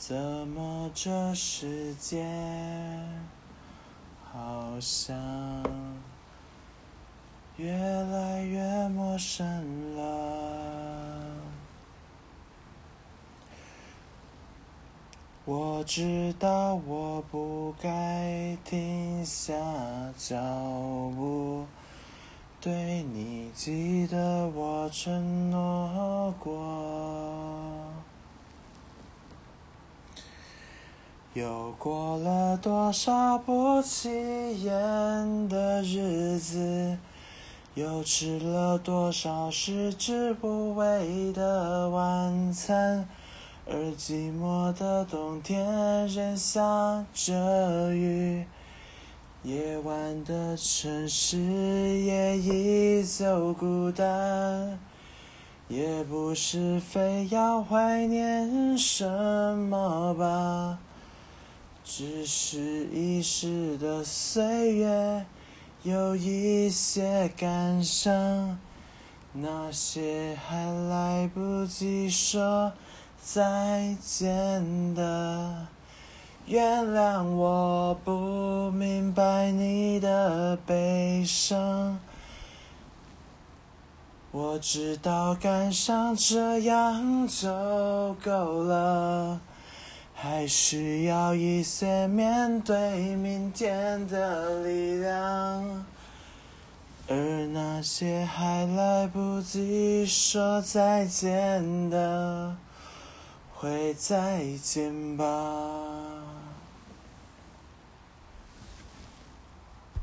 怎么这世界好像越来越陌生了？我知道我不该停下脚步，对你记得我承诺过。又过了多少不起眼的日子，又吃了多少食之无味的晚餐。而寂寞的冬天仍下着雨，夜晚的城市也依旧孤单。也不是非要怀念什么吧，只是一时的岁月有一些感伤，那些还来不及说。再见的，原谅我不明白你的悲伤。我知道感伤这样就够了，还需要一些面对明天的力量。而那些还来不及说再见的。会再见吧。